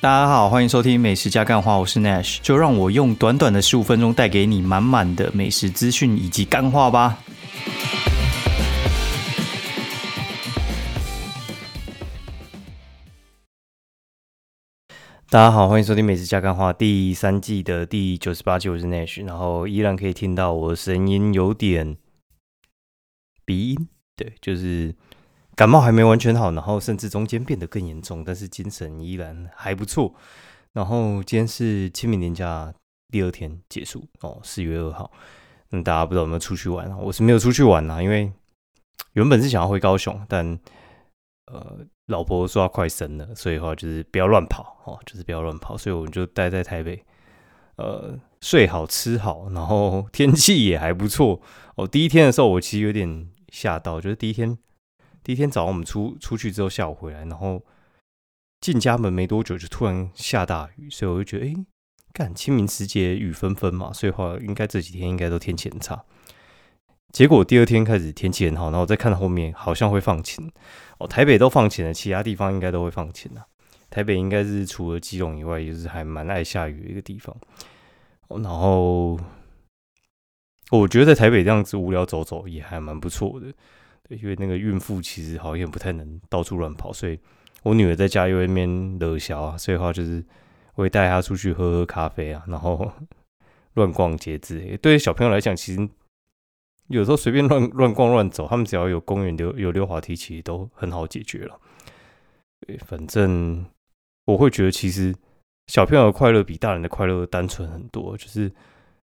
大家好，欢迎收听美食加干话，我是 Nash，就让我用短短的十五分钟带给你满满的美食资讯以及干话吧。大家好，欢迎收听美食加干话第三季的第九十八集，我是 Nash，然后依然可以听到我的声音有点鼻音，对，就是。感冒还没完全好，然后甚至中间变得更严重，但是精神依然还不错。然后今天是清明年假第二天结束哦，四月二号。那大家不知道有没有出去玩啊？我是没有出去玩啊，因为原本是想要回高雄，但呃，老婆说要快生了，所以话就是不要乱跑哦，就是不要乱跑，所以我们就待在台北，呃，睡好吃好，然后天气也还不错哦。第一天的时候，我其实有点吓到，就是第一天。第一天早上我们出出去之后，下午回来，然后进家门没多久就突然下大雨，所以我就觉得，哎，干清明时节雨纷纷嘛，所以话应该这几天应该都天气很差。结果第二天开始天气很好，然后再看到后面好像会放晴哦，台北都放晴了，其他地方应该都会放晴啊。台北应该是除了基隆以外，也是还蛮爱下雨的一个地方。然后我觉得在台北这样子无聊走走也还蛮不错的。因为那个孕妇其实好像不太能到处乱跑，所以我女儿在家又那边惹小啊，所以的话就是我会带她出去喝喝咖啡啊，然后 乱逛街之类。对于小朋友来讲，其实有时候随便乱 乱逛乱走，他们只要有公园溜有溜滑梯，其实都很好解决了。反正我会觉得，其实小朋友的快乐比大人的快乐单纯很多，就是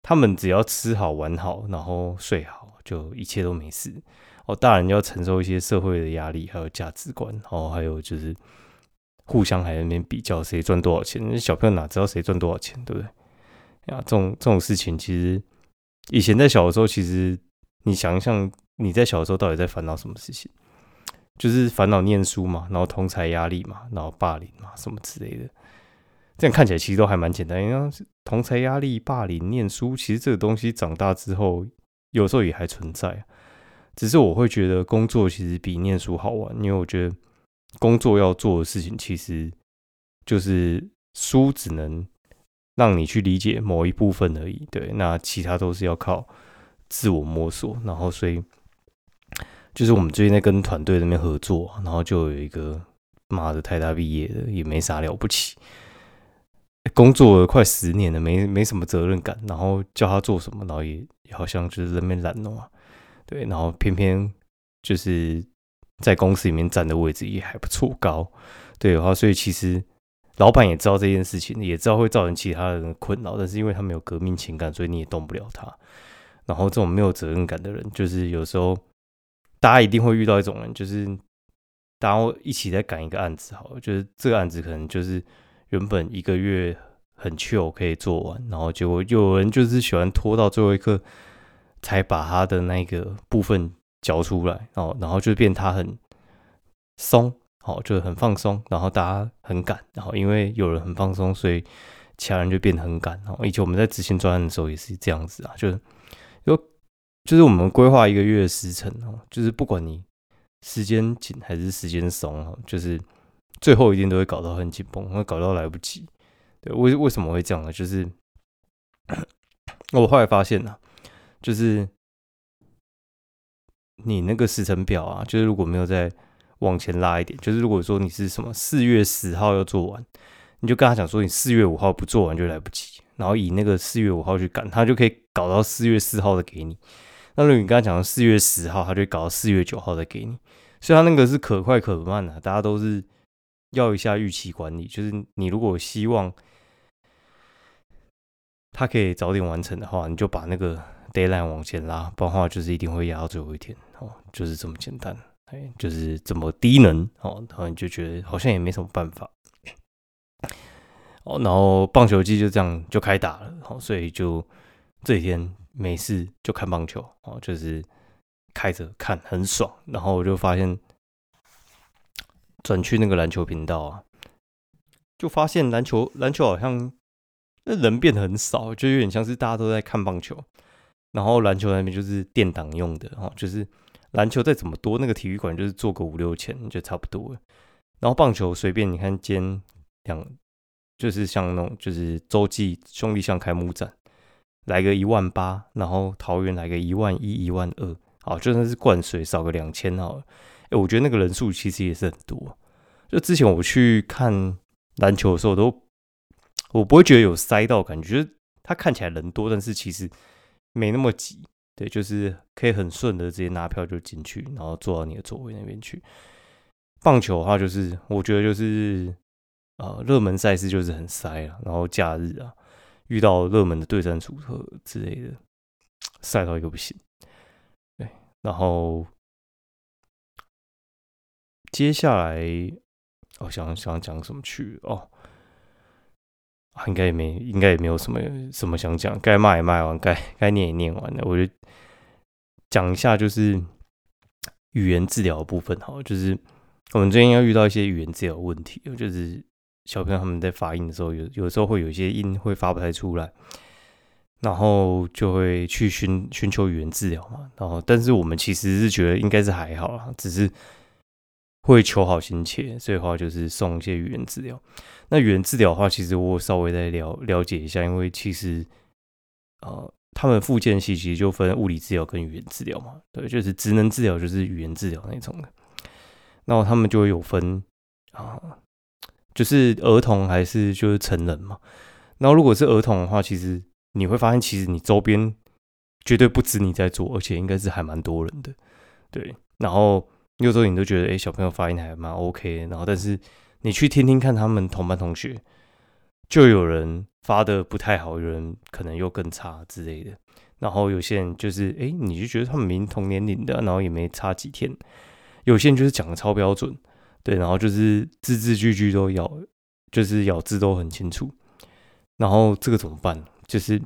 他们只要吃好玩好，然后睡好，就一切都没事。哦，大人要承受一些社会的压力，还有价值观，哦，还有就是互相还在那边比较谁赚多少钱。那小朋友哪知道谁赚多少钱，对不对？啊，这种这种事情，其实以前在小的时候，其实你想一想，你在小的时候到底在烦恼什么事情？就是烦恼念书嘛，然后同才压力嘛，然后霸凌嘛，什么之类的。这样看起来其实都还蛮简单，因为同才压力、霸凌、念书，其实这个东西长大之后，有时候也还存在。只是我会觉得工作其实比念书好玩，因为我觉得工作要做的事情其实就是书只能让你去理解某一部分而已，对，那其他都是要靠自我摸索。然后，所以就是我们最近在跟团队那边合作，然后就有一个妈的太大毕业的，也没啥了不起，工作了快十年了，没没什么责任感，然后叫他做什么，然后也好像就是那边懒惰。对，然后偏偏就是在公司里面站的位置也还不错高，对，然后所以其实老板也知道这件事情，也知道会造成其他人的困扰，但是因为他没有革命情感，所以你也动不了他。然后这种没有责任感的人，就是有时候大家一定会遇到一种人，就是大家一起在赶一个案子，好，就是这个案子可能就是原本一个月很 chill 可以做完，然后结果有人就是喜欢拖到最后一刻。才把他的那个部分交出来，哦，然后就变他很松，好，就很放松，然后大家很赶，然后因为有人很放松，所以其他人就变得很赶。哦，以前我们在执行专案的时候也是这样子啊，就是有就是我们规划一个月的时程哦，就是不管你时间紧还是时间松哦，就是最后一定都会搞到很紧绷，会搞到来不及。对，为为什么会这样呢？就是 我后来发现呢。就是你那个时程表啊，就是如果没有再往前拉一点，就是如果说你是什么四月十号要做完，你就跟他讲说你四月五号不做完就来不及，然后以那个四月五号去赶，他就可以搞到四月四号的给你。那如果你跟他讲四月十号，他就搞到四月九号的给你，所以他那个是可快可慢的，大家都是要一下预期管理，就是你如果希望他可以早点完成的话，你就把那个。Deadline 往前拉，不然的话就是一定会压到最后一天哦，就是这么简单，哎，就是这么低能哦，然后你就觉得好像也没什么办法哦，然后棒球季就这样就开打了，哦，所以就这几天没事就看棒球哦，就是开着看很爽，然后我就发现转去那个篮球频道啊，就发现篮球篮球好像那人变得很少，就有点像是大家都在看棒球。然后篮球那边就是垫档用的哦，就是篮球再怎么多，那个体育馆就是做个五六千就差不多了。然后棒球随便你看，今天两就是像那种就是洲际兄弟像开幕战，来个一万八，然后桃园来个一万一、一万二，好，就算是灌水少个两千好了。哎，我觉得那个人数其实也是很多。就之前我去看篮球的时候，都我不会觉得有塞到感觉，就是他看起来人多，但是其实没那么挤。对，就是可以很顺的直接拿票就进去，然后坐到你的座位那边去。棒球的话，就是我觉得就是呃热门赛事就是很塞啊，然后假日啊遇到热门的对战组合之类的，塞到一个不行。对，然后接下来我想想讲什么去哦。应该也没，应该也没有什么什么想讲，该骂也骂完，该该念也念完了。我就讲一下，就是语言治疗部分哈，就是我们最近要遇到一些语言治疗问题，就是小朋友他们在发音的时候，有有时候会有一些音会发不太出来，然后就会去寻寻求语言治疗嘛。然后，但是我们其实是觉得应该是还好啦，只是。会求好心切，所以的话就是送一些语言治疗。那语言治疗的话，其实我稍微再了了解一下，因为其实呃，他们附件系其实就分物理治疗跟语言治疗嘛。对，就是职能治疗就是语言治疗那种的。然后他们就会有分啊，就是儿童还是就是成人嘛。然后如果是儿童的话，其实你会发现，其实你周边绝对不止你在做，而且应该是还蛮多人的。对，然后。有时候你都觉得，哎，小朋友发音还蛮 OK，然后但是你去听听看他们同班同学，就有人发的不太好，有人可能又更差之类的。然后有些人就是，哎，你就觉得他们明同年龄的，然后也没差几天。有些人就是讲的超标准，对，然后就是字字句句都咬，就是咬字都很清楚。然后这个怎么办？就是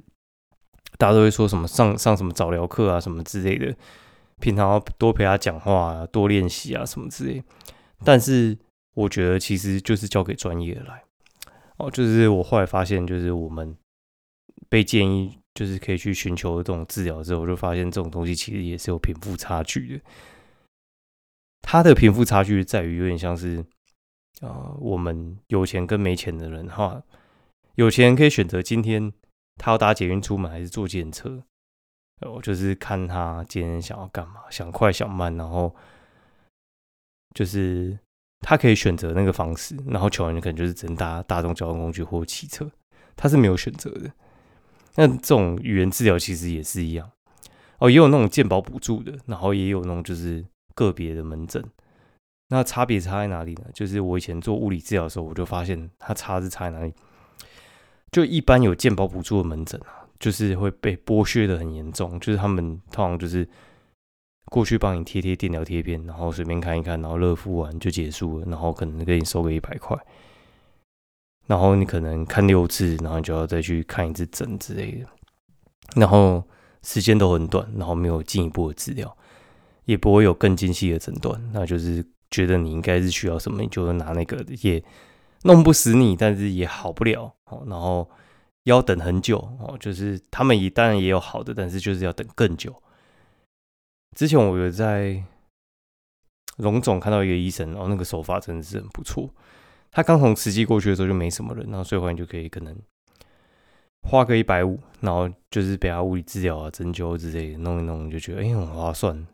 大家都会说什么上上什么早疗课啊，什么之类的。平常要多陪他讲话，啊多练习啊，什么之类。但是我觉得其实就是交给专业来。哦，就是我后来发现，就是我们被建议就是可以去寻求这种治疗之后，我就发现这种东西其实也是有贫富差距的。他的贫富差距在于有点像是，啊，我们有钱跟没钱的人哈，有钱可以选择今天他要搭捷运出门还是坐电车。我就是看他今天想要干嘛，想快想慢，然后就是他可以选择那个方式，然后穷人可能就是只能搭大众交通工具或汽车，他是没有选择的。那这种语言治疗其实也是一样哦，也有那种健保补助的，然后也有那种就是个别的门诊。那差别差在哪里呢？就是我以前做物理治疗的时候，我就发现它差是差在哪里。就一般有健保补助的门诊啊。就是会被剥削的很严重，就是他们通常就是过去帮你贴贴电疗贴片，然后随便看一看，然后热敷完就结束了，然后可能给你收个一百块，然后你可能看六次，然后就要再去看一次诊之类的，然后时间都很短，然后没有进一步的治疗，也不会有更精细的诊断，那就是觉得你应该是需要什么，你就拿那个也弄不死你，但是也好不了，然后。要等很久哦，就是他们也当然也有好的，但是就是要等更久。之前我有在龙总看到一个医生，然后那个手法真的是很不错。他刚从慈济过去的时候就没什么人，然后所以话你就可以可能花个一百五，然后就是给他物理治疗啊、针灸之类的弄一弄，就觉得哎很划算。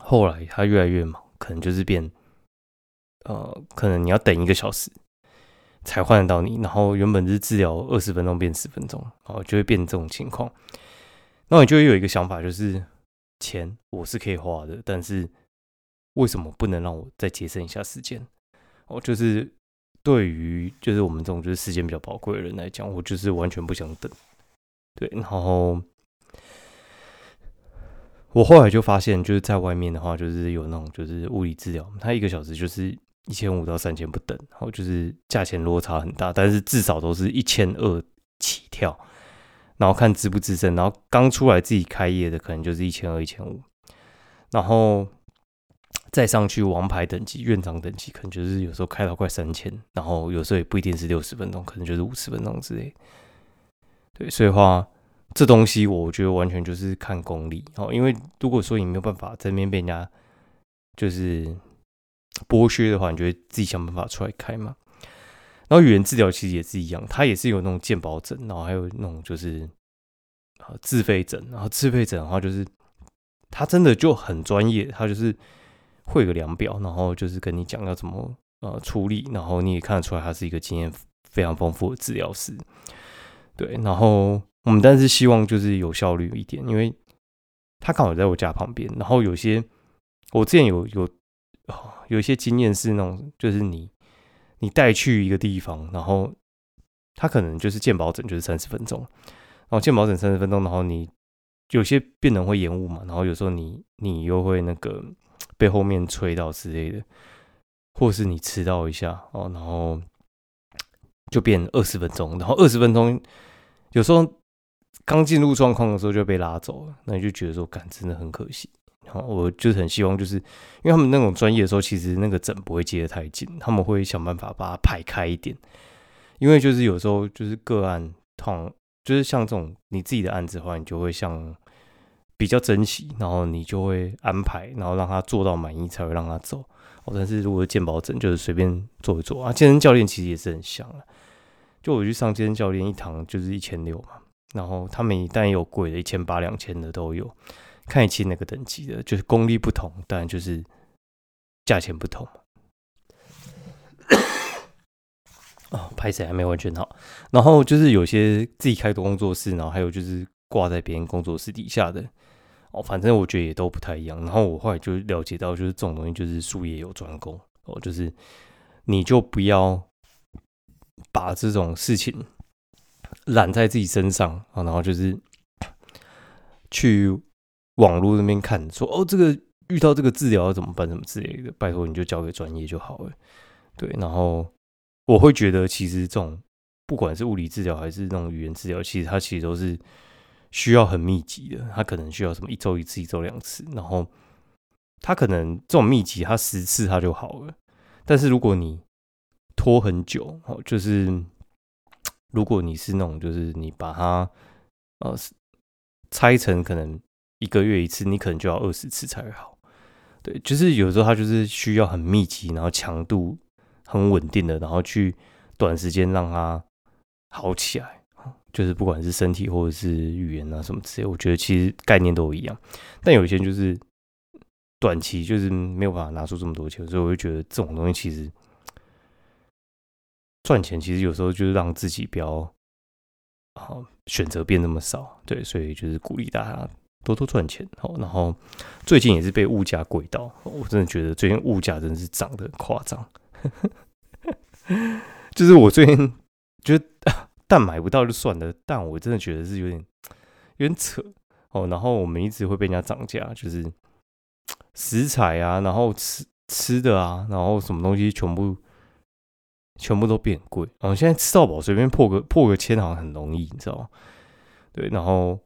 后来他越来越忙，可能就是变呃，可能你要等一个小时。才换得到你，然后原本是治疗二十分钟变十分钟，哦，就会变这种情况。那你就有一个想法，就是钱我是可以花的，但是为什么不能让我再节省一下时间？哦，就是对于就是我们这种就是时间比较宝贵的人来讲，我就是完全不想等。对，然后我后来就发现，就是在外面的话，就是有那种就是物理治疗，它一个小时就是。一千五到三千不等，然后就是价钱落差很大，但是至少都是一千二起跳，然后看资不资深，然后刚出来自己开业的可能就是一千二、一千五，然后再上去王牌等级、院长等级，可能就是有时候开到快三千，然后有时候也不一定是六十分钟，可能就是五十分钟之类。对，所以话这东西我觉得完全就是看功力哦，因为如果说你没有办法在面被人家就是。剥削的话，你就会自己想办法出来开嘛。然后语言治疗其实也是一样，它也是有那种健保诊，然后还有那种就是啊自费诊，然后自费诊的话就是它真的就很专业，它就是会个量表，然后就是跟你讲要怎么呃处理，然后你也看得出来他是一个经验非常丰富的治疗师。对，然后我们但是希望就是有效率一点，因为他刚好在我家旁边，然后有些我之前有有有些经验是那种就是你。你带去一个地方，然后他可能就是鉴宝诊，就是三十分钟，然后鉴宝诊三十分钟，然后你有些病人会延误嘛，然后有时候你你又会那个被后面催到之类的，或是你迟到一下哦，然后就变二十分钟，然后二十分钟有时候刚进入状况的时候就被拉走了，那你就觉得说，感真的很可惜。好，我就是很希望，就是因为他们那种专业的时候，其实那个诊不会接得太紧，他们会想办法把它排开一点。因为就是有时候就是个案痛，就是像这种你自己的案子的话，你就会像比较珍惜，然后你就会安排，然后让他做到满意才会让他走。哦，但是如果健保诊就是随便做一做啊，健身教练其实也是很像啊。就我去上健身教练一堂就是一千六嘛，然后他们一旦有贵的，一千八、两千的都有。看一期那个等级的，就是功力不同，当然就是价钱不同。哦，拍摄还没完全好。然后就是有些自己开的工作室，然后还有就是挂在别人工作室底下的。哦，反正我觉得也都不太一样。然后我后来就了解到，就是这种东西就是术业有专攻。哦，就是你就不要把这种事情揽在自己身上啊，然后就是去。网络那边看说哦，这个遇到这个治疗要怎么办，什么之类的，拜托你就交给专业就好了。对，然后我会觉得，其实这种不管是物理治疗还是那种语言治疗，其实它其实都是需要很密集的。它可能需要什么一周一次，一周两次，然后它可能这种密集，它十次它就好了。但是如果你拖很久，哦，就是如果你是那种，就是你把它呃拆成可能。一个月一次，你可能就要二十次才会好。对，就是有时候它就是需要很密集，然后强度很稳定的，然后去短时间让它好起来。就是不管是身体或者是语言啊什么之类，我觉得其实概念都一样。但有些就是短期就是没有办法拿出这么多钱，所以我就觉得这种东西其实赚钱其实有时候就是让自己不要啊选择变那么少。对，所以就是鼓励大家。多多赚钱哦，然后最近也是被物价贵到，我真的觉得最近物价真的是涨得很夸张。就是我最近觉 得 蛋买不到就算了，蛋我真的觉得是有点有点扯哦。然后我们一直会被人家涨价，就是食材啊，然后吃吃的啊，然后什么东西全部全部都变贵。哦，现在吃到饱随便破个破个千好像很容易，你知道吗？对，然后。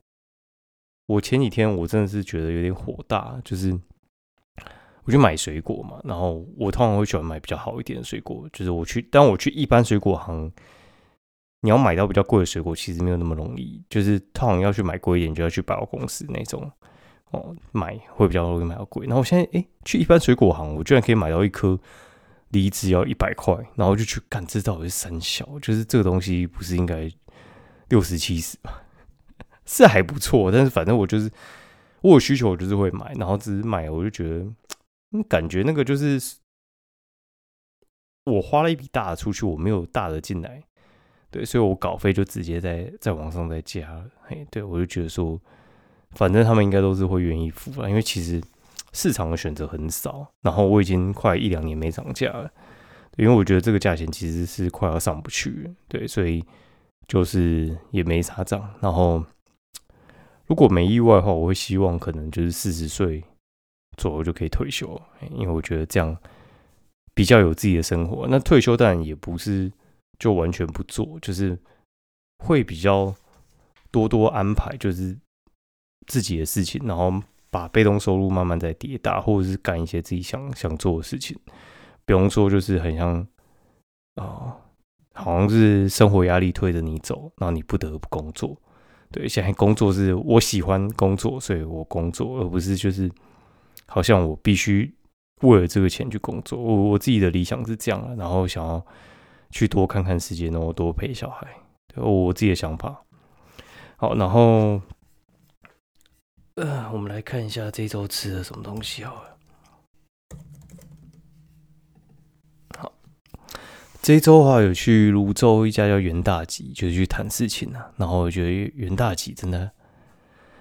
我前几天我真的是觉得有点火大，就是我去买水果嘛，然后我通常会喜欢买比较好一点的水果，就是我去，但我去一般水果行，你要买到比较贵的水果，其实没有那么容易，就是通常要去买贵一点，就要去百货公司那种哦，买会比较容易买到贵。然后我现在哎，去一般水果行，我居然可以买到一颗梨子要一百块，然后就去干，这到底是三小，就是这个东西不是应该六十七十吧？是还不错，但是反正我就是我有需求，我就是会买，然后只是买，我就觉得感觉那个就是我花了一笔大的出去，我没有大的进来，对，所以我稿费就直接在在网上再加了。嘿，对我就觉得说，反正他们应该都是会愿意付啊，因为其实市场的选择很少，然后我已经快一两年没涨价了，因为我觉得这个价钱其实是快要上不去，对，所以就是也没啥涨，然后。如果没意外的话，我会希望可能就是四十岁左右就可以退休，因为我觉得这样比较有自己的生活。那退休当然也不是就完全不做，就是会比较多多安排，就是自己的事情，然后把被动收入慢慢在叠大，或者是干一些自己想想做的事情。比方说，就是很像啊，好像是生活压力推着你走，然后你不得不工作。对，现在工作是我喜欢工作，所以我工作，而不是就是好像我必须为了这个钱去工作。我我自己的理想是这样然后想要去多看看世界，然后多陪小孩，我自己的想法。好，然后呃，我们来看一下这周吃了什么东西好了。这一周的话有去泸州一家叫元大吉，就是去谈事情啊。然后我觉得元大吉真的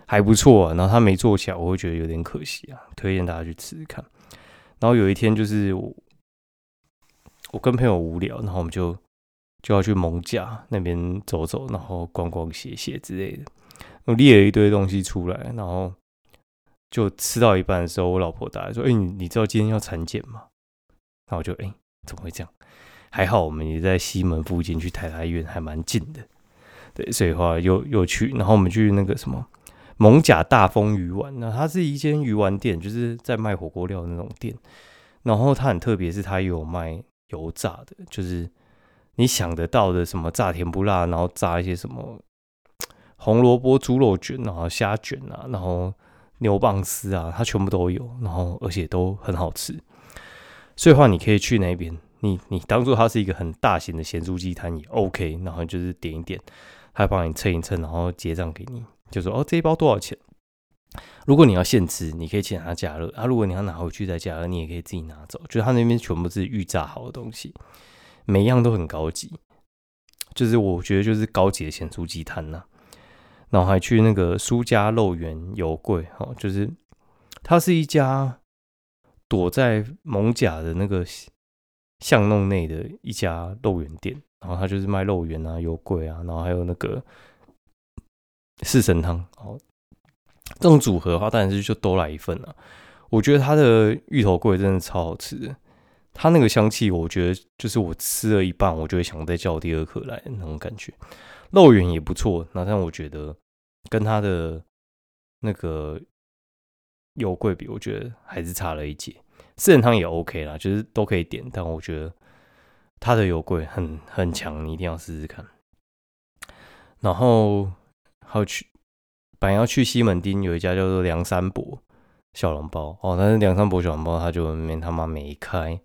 还不错啊。然后他没做起来，我会觉得有点可惜啊。推荐大家去吃吃看。然后有一天就是我。我跟朋友无聊，然后我们就就要去蒙家那边走走，然后逛逛、写写之类的。我列了一堆东西出来，然后就吃到一半的时候，我老婆打来说：“哎，你你知道今天要产检吗？”然后我就：“哎，怎么会这样？”还好我们也在西门附近，去台大医院还蛮近的。对，所以话又又去，然后我们去那个什么蒙甲大丰鱼丸，那它是一间鱼丸店，就是在卖火锅料的那种店。然后它很特别，是它有卖。油炸的，就是你想得到的什么炸甜不辣，然后炸一些什么红萝卜猪肉卷啊、虾卷啊，然后牛蒡丝啊，它全部都有，然后而且都很好吃。所以话，你可以去那边，你你当做它是一个很大型的咸猪鸡摊也 OK，然后就是点一点，他帮你称一称，然后结账给你，就说哦这一包多少钱？如果你要现吃，你可以请他加热；啊，如果你要拿回去再加热，你也可以自己拿走。就他那边全部是预炸好的东西，每一样都很高级。就是我觉得就是高级的咸猪鸡摊呐。然后还去那个苏家肉圆油柜，哦，就是它是一家躲在蒙甲的那个巷弄内的一家肉圆店。然后它就是卖肉圆啊、油桂啊，然后还有那个四神汤，哦。这种组合的话，当然是就都来一份了。我觉得它的芋头桂真的超好吃的，它那个香气，我觉得就是我吃了一半，我就会想再叫第二颗来那种感觉。肉圆也不错，那但我觉得跟它的那个油桂比，我觉得还是差了一截。四人汤也 OK 啦，就是都可以点，但我觉得它的油桂很很强，你一定要试试看。然后还有去。本来要去西门町有一家叫做梁山伯小笼包哦，但是梁山伯小笼包他就没他妈没开，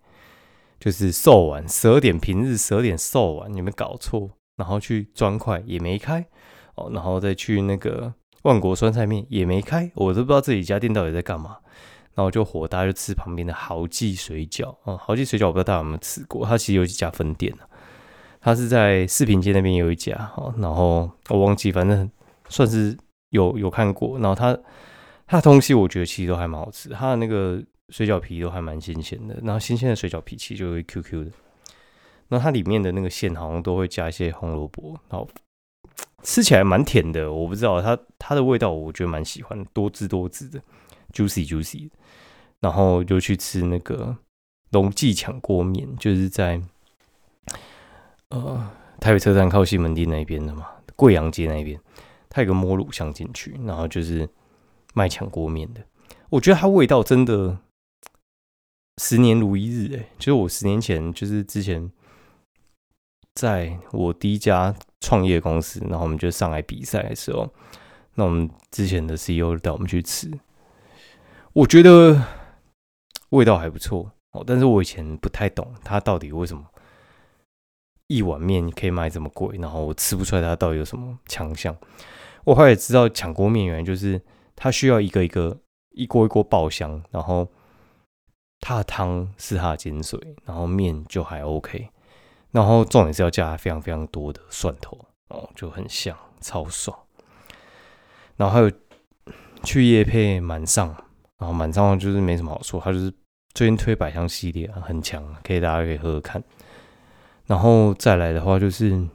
就是售完十二点平日十二点售完，有没有搞错？然后去砖块也没开哦，然后再去那个万国酸菜面也没开，我都不知道这几家店到底在干嘛。然后就火大就吃旁边的豪记水饺。啊，豪记水饺我不知道大家有没有吃过，它其实有几家分店呢，它是在四平街那边有一家，然后我忘记，反正算是。有有看过，然后它它的东西我觉得其实都还蛮好吃，它的那个水饺皮都还蛮新鲜的，然后新鲜的水饺皮其实就会 Q Q 的，那它里面的那个馅好像都会加一些红萝卜，然后吃起来蛮甜的，我不知道它它的味道我觉得蛮喜欢，多汁多汁的。，juicy juicy，然后就去吃那个龙记抢锅面，就是在呃台北车站靠西门町那边的嘛，贵阳街那边。它有个摸卤香进去，然后就是卖抢锅面的。我觉得它味道真的十年如一日哎！就是我十年前，就是之前在我第一家创业公司，然后我们就上来比赛的时候，那我们之前的 CEO 带我们去吃，我觉得味道还不错哦。但是我以前不太懂它到底为什么一碗面可以卖这么贵，然后我吃不出来它到底有什么强项。我后来知道抢锅面原因就是它需要一个一个一锅一锅爆香，然后它的汤是它的精髓，然后面就还 OK，然后重点是要加非常非常多的蒜头哦，就很香，超爽。然后还有去夜配满上，然后满上就是没什么好说，它就是最近推百香系列很强，可以大家可以喝喝看。然后再来的话就是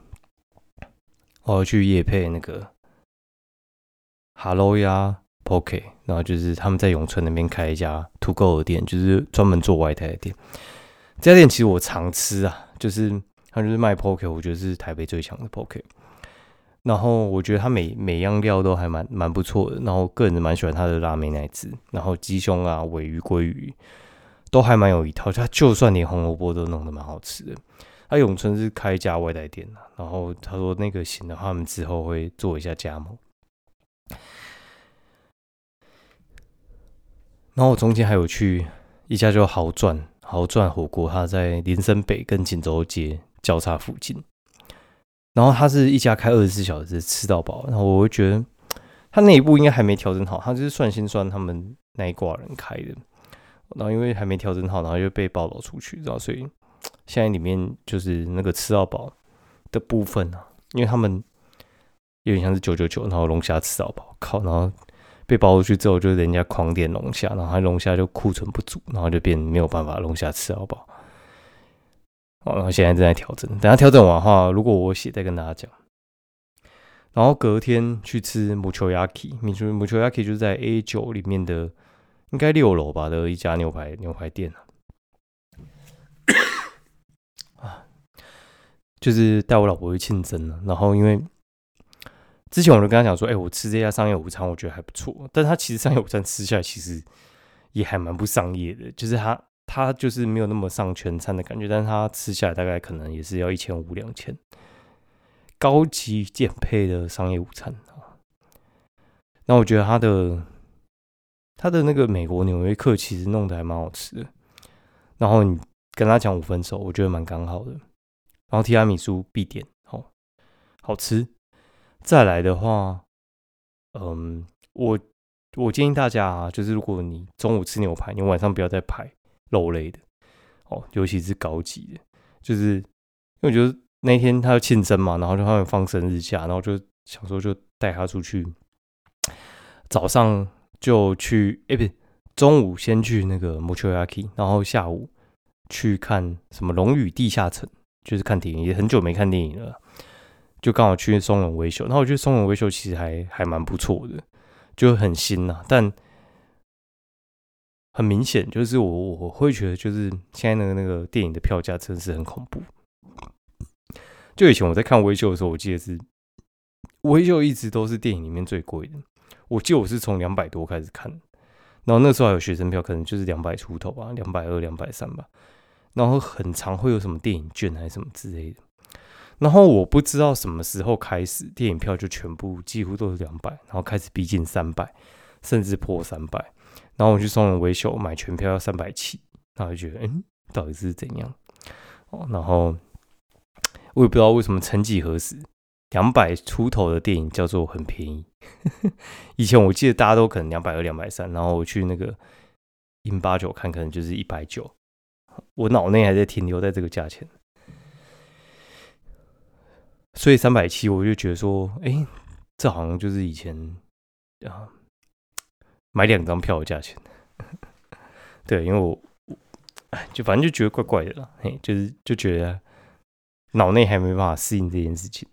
我要去夜配那个。Hello 呀，Poke，然后就是他们在永春那边开一家土狗的店，就是专门做外带的店。这家店其实我常吃啊，就是他就是卖 Poke，我觉得是台北最强的 Poke。然后我觉得他每每样料都还蛮蛮不错的，然后个人蛮喜欢他的拉面奶汁，然后鸡胸啊、尾鱼、鲑鱼都还蛮有一套。他就算连红萝卜都弄得蛮好吃的。他永春是开一家外带店的，然后他说那个行的话，他们之后会做一下加盟。然后我中间还有去一家叫豪转豪转火锅，它在林森北跟锦州街交叉附近。然后它是一家开二十四小时吃到饱，然后我会觉得它内部应该还没调整好，它就是算心酸他们那一挂人开的。然后因为还没调整好，然后就被报道出去，然后所以现在里面就是那个吃到饱的部分啊，因为他们有点像是九九九，然后龙虾吃到饱，靠，然后被包出去之后，就人家狂点龙虾，然后龙虾就库存不足，然后就变没有办法龙虾吃到饱。哦，然后现在正在调整，等下调整完的话，如果我写再跟大家讲。然后隔天去吃木球 yaki，木球木球 yaki 就是在 A 九里面的。应该六楼吧的一家牛排牛排店 啊，就是带我老婆去庆生了。然后因为之前我就跟他讲说，哎，我吃这家商业午餐，我觉得还不错。但他其实商业午餐吃下来，其实也还蛮不商业的，就是他他就是没有那么上全餐的感觉。但是他吃下来大概可能也是要一千五两千，高级减配的商业午餐啊。那我觉得他的。他的那个美国纽约客其实弄得还蛮好吃的，然后你跟他讲五分熟，我觉得蛮刚好的。然后提拉米苏必点，哦，好吃。再来的话，嗯，我我建议大家啊，就是如果你中午吃牛排，你晚上不要再排肉类的，哦，尤其是高级的，就是因为我觉得那天他要庆生嘛，然后就他们放生日假，然后就想说就带他出去，早上。就去哎，不是中午先去那个 Mochiyaki，然后下午去看什么《龙与地下城》，就是看电影，也很久没看电影了，就刚好去松仁维修。然后我觉得松仁维修其实还还蛮不错的，就很新呐。但很明显，就是我我会觉得，就是现在那个那个电影的票价真是很恐怖。就以前我在看维修的时候，我记得是维修一直都是电影里面最贵的。我记得我是从两百多开始看，然后那时候还有学生票，可能就是两百出头吧，两百二、两百三吧。然后很常会有什么电影券还是什么之类的。然后我不知道什么时候开始，电影票就全部几乎都是两百，然后开始逼近三百，甚至破三百。然后我去松仁维修买全票要三百七，然后就觉得，嗯，到底是怎样？哦，然后我也不知道为什么，曾几何时。两百出头的电影叫做很便宜。以前我记得大家都可能两百二、两百三，然后我去那个英八九看，可能就是一百九。我脑内还在停留在这个价钱，所以三百七我就觉得说，哎，这好像就是以前啊买两张票的价钱。对，因为我就反正就觉得怪怪的了，嘿，就是就觉得脑内还没办法适应这件事情。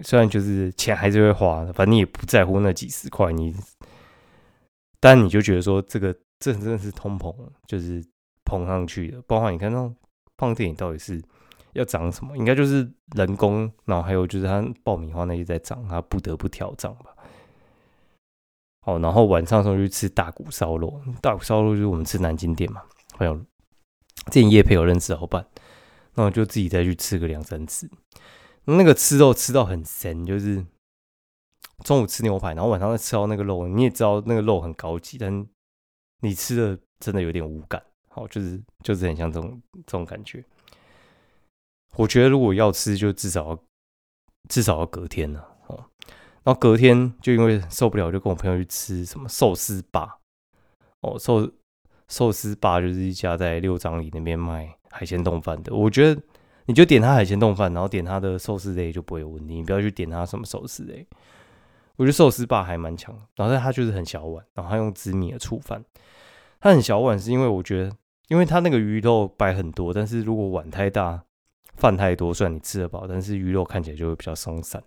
虽然就是钱还是会花的，反正你也不在乎那几十块，你，但你就觉得说这个这真的是通膨，就是膨上去的。包括你看那种放电影到底是要涨什么，应该就是人工，然后还有就是它爆米花那些在涨，它不得不调涨吧。好，然后晚上的时候去吃大骨烧肉，大骨烧肉就是我们吃南京店嘛，还有之前叶培有认识老板，那我就自己再去吃个两三次。那个吃肉吃到很神，就是中午吃牛排，然后晚上再吃到那个肉，你也知道那个肉很高级，但你吃的真的有点无感，好，就是就是很像这种这种感觉。我觉得如果要吃，就至少要至少要隔天呢，哦，然后隔天就因为受不了，就跟我朋友去吃什么寿司吧，哦，寿寿司吧就是一家在六张里那边卖海鲜冻饭的，我觉得。你就点他海鲜冻饭，然后点他的寿司类就不会有问题。你不要去点他什么寿司类。我觉得寿司吧还蛮强，然后他就是很小碗，然后他用紫米的醋饭。他很小碗是因为我觉得，因为他那个鱼肉摆很多，但是如果碗太大，饭太多，虽然你吃得饱，但是鱼肉看起来就会比较松散。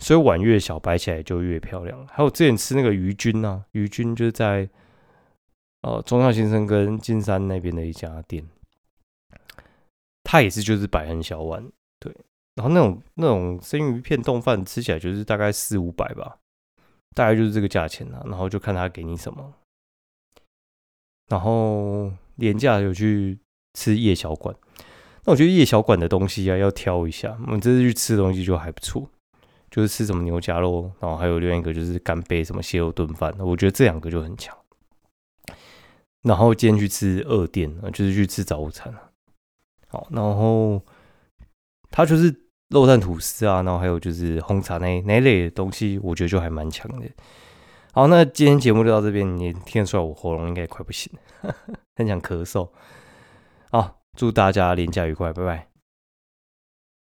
所以碗越小，摆起来就越漂亮。还有之前吃那个鱼君啊，鱼君就是在呃中孝先生跟金山那边的一家店。它也是就是摆很小碗，对，然后那种那种生鱼片冻饭吃起来就是大概四五百吧，大概就是这个价钱啊。然后就看他给你什么，然后廉价有去吃夜小馆，那我觉得夜小馆的东西啊要挑一下。我们这次去吃的东西就还不错，就是吃什么牛夹肉，然后还有另外一个就是干贝什么蟹肉炖饭，我觉得这两个就很强。然后今天去吃二店，就是去吃早午餐好，然后它就是肉蛋吐司啊，然后还有就是红茶那那类的东西，我觉得就还蛮强的。好，那今天节目就到这边，你听得出来我喉咙应该快不行，很想咳嗽。好，祝大家连假愉快，拜拜。